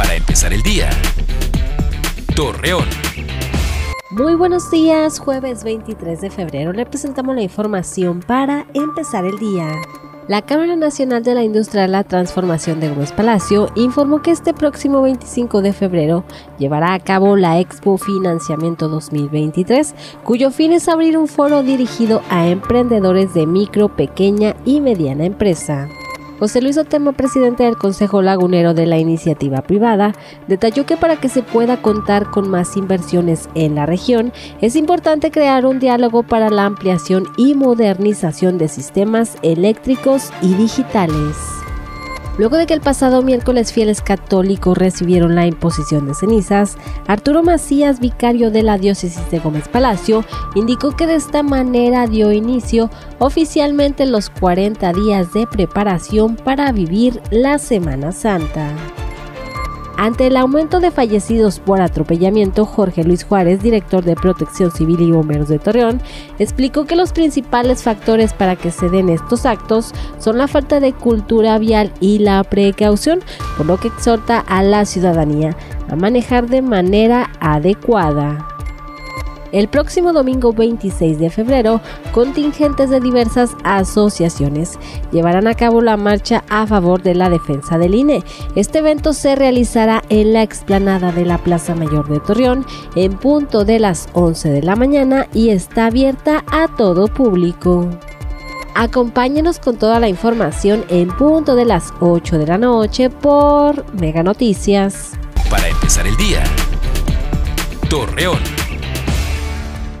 para empezar el día. Torreón. Muy buenos días, jueves 23 de febrero le presentamos la información para empezar el día. La Cámara Nacional de la Industria de la Transformación de Gómez Palacio informó que este próximo 25 de febrero llevará a cabo la Expo Financiamiento 2023, cuyo fin es abrir un foro dirigido a emprendedores de micro, pequeña y mediana empresa. José Luis Otemo, presidente del Consejo Lagunero de la Iniciativa Privada, detalló que para que se pueda contar con más inversiones en la región, es importante crear un diálogo para la ampliación y modernización de sistemas eléctricos y digitales. Luego de que el pasado miércoles fieles católicos recibieron la imposición de cenizas, Arturo Macías, vicario de la diócesis de Gómez Palacio, indicó que de esta manera dio inicio oficialmente los 40 días de preparación para vivir la Semana Santa. Ante el aumento de fallecidos por atropellamiento, Jorge Luis Juárez, director de Protección Civil y Bomberos de Torreón, explicó que los principales factores para que se den estos actos son la falta de cultura vial y la precaución, por lo que exhorta a la ciudadanía a manejar de manera adecuada. El próximo domingo 26 de febrero, contingentes de diversas asociaciones llevarán a cabo la marcha a favor de la defensa del INE. Este evento se realizará en la explanada de la Plaza Mayor de Torreón en punto de las 11 de la mañana y está abierta a todo público. Acompáñenos con toda la información en punto de las 8 de la noche por Mega Noticias. Para empezar el día. Torreón.